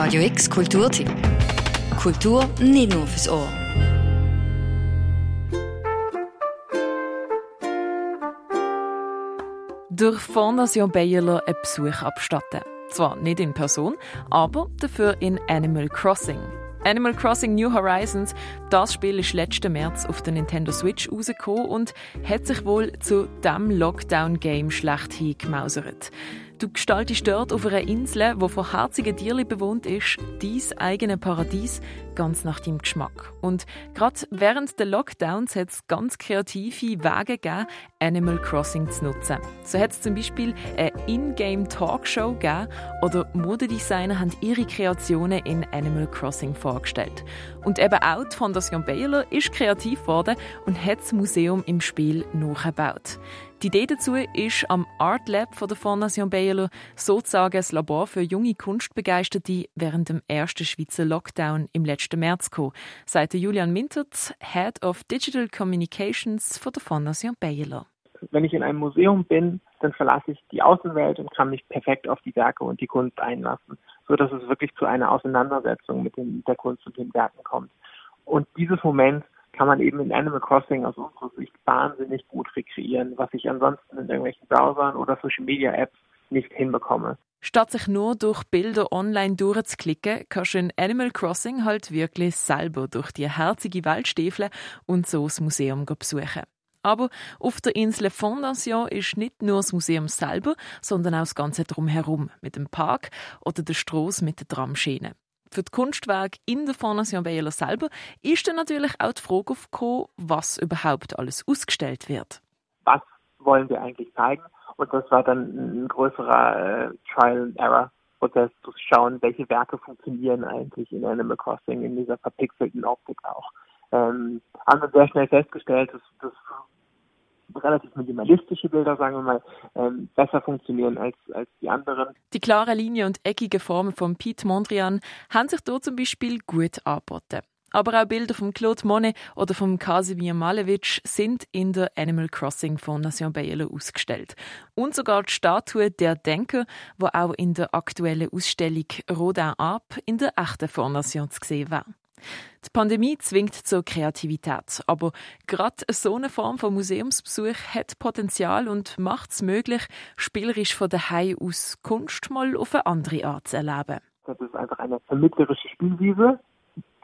Radio X Kulturtipp. Kultur nicht nur fürs Ohr. Durch Fondation Bayerler einen Besuch abstatten. Zwar nicht in Person, aber dafür in Animal Crossing. Animal Crossing New Horizons, das Spiel ist letzten März auf der Nintendo Switch rausgekommen und hat sich wohl zu dem Lockdown-Game schlechthin gemausert. Du gestaltest dort auf einer Insel, wo von herzigen Tieren bewohnt ist, dein eigenes Paradies, ganz nach deinem Geschmack. Und gerade während der Lockdowns hat es ganz kreative Wege gegeben, Animal Crossing zu nutzen. So hat es zum Beispiel eine In-Game-Talkshow gegeben oder Modedesigner haben ihre Kreationen in Animal Crossing vorgestellt. Und eben auch die Fondation Baylor ist kreativ geworden und hat das Museum im Spiel nachgebaut. Die Idee dazu ist am Art Lab von der Fondation Baylor sozusagen ein Labor für junge Kunstbegeisterte während dem ersten Schweizer Lockdown im letzten März gekommen, sagt Julian Mintert, Head of Digital Communications von der Fondation Baylor. Wenn ich in einem Museum bin, dann verlasse ich die Außenwelt und kann mich perfekt auf die Werke und die Kunst einlassen, so dass es wirklich zu einer Auseinandersetzung mit den, der Kunst und den Werken kommt. Und dieses Moment kann man eben in Animal Crossing aus unserer Sicht wahnsinnig gut rekreieren, was ich ansonsten in irgendwelchen Browsern oder Social Media Apps nicht hinbekomme. Statt sich nur durch Bilder online durchzuklicken, kannst du in Animal Crossing halt wirklich selber durch die herzige Welt stiefeln und so das Museum besuchen. Aber auf der Insel Fondation ist nicht nur das Museum selber, sondern auch das Ganze drumherum mit dem Park oder der Straße mit den Tramschienen. Für das Kunstwerk in der Fondation Bayerler selber ist dann natürlich auch die Frage aufgekommen, was überhaupt alles ausgestellt wird. Was wollen wir eigentlich zeigen? Und das war dann ein größerer äh, Trial-and-Error-Prozess zu schauen, welche Werke funktionieren eigentlich in Animal Crossing, in dieser verpixelten Optik auch. Ähm, haben wir sehr schnell festgestellt, dass, dass relativ minimalistische Bilder, sagen wir mal, ähm, besser funktionieren als, als die anderen. Die klare Linie und eckige Formen von Pete Mondrian haben sich dort zum Beispiel gut angeboten. Aber auch Bilder von Claude Monet oder von Kasimir Malevich sind in der Animal Crossing Fondation Bayerle ausgestellt. Und sogar die Statue der Denker, wo auch in der aktuellen Ausstellung Rodin ab in der echten Fondation zu sehen war. Die Pandemie zwingt zur Kreativität, aber gerade so eine Form von Museumsbesuch hat Potenzial und macht es möglich, spielerisch von daheim aus Kunst mal auf eine andere Art zu erleben. Das ist einfach eine vermittlerische Spielwiese,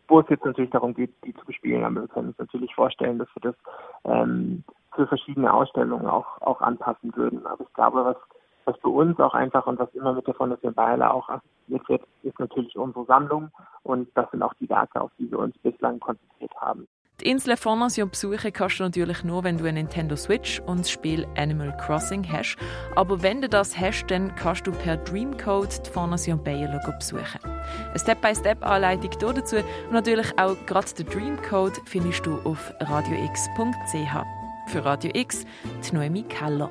wo es jetzt natürlich darum geht, die zu bespielen. Aber wir können uns natürlich vorstellen, dass wir das ähm, für verschiedene Ausstellungen auch, auch anpassen würden. Aber ich glaube, was was für uns auch einfach und was immer mit der Fondation Bayerle auch assoziiert wird, ist natürlich unsere Sammlung und das sind auch die Werke, auf die wir uns bislang konzentriert haben. Die Insel Fondation besuchen kannst du natürlich nur, wenn du eine Nintendo Switch und das Spiel Animal Crossing hast. Aber wenn du das hast, dann kannst du per Dreamcode die Fondation Bayerle besuchen. Eine Step-by-Step-Anleitung dazu und natürlich auch gerade den Dreamcode findest du auf radiox.ch. Für Radio X, die Noemi Keller.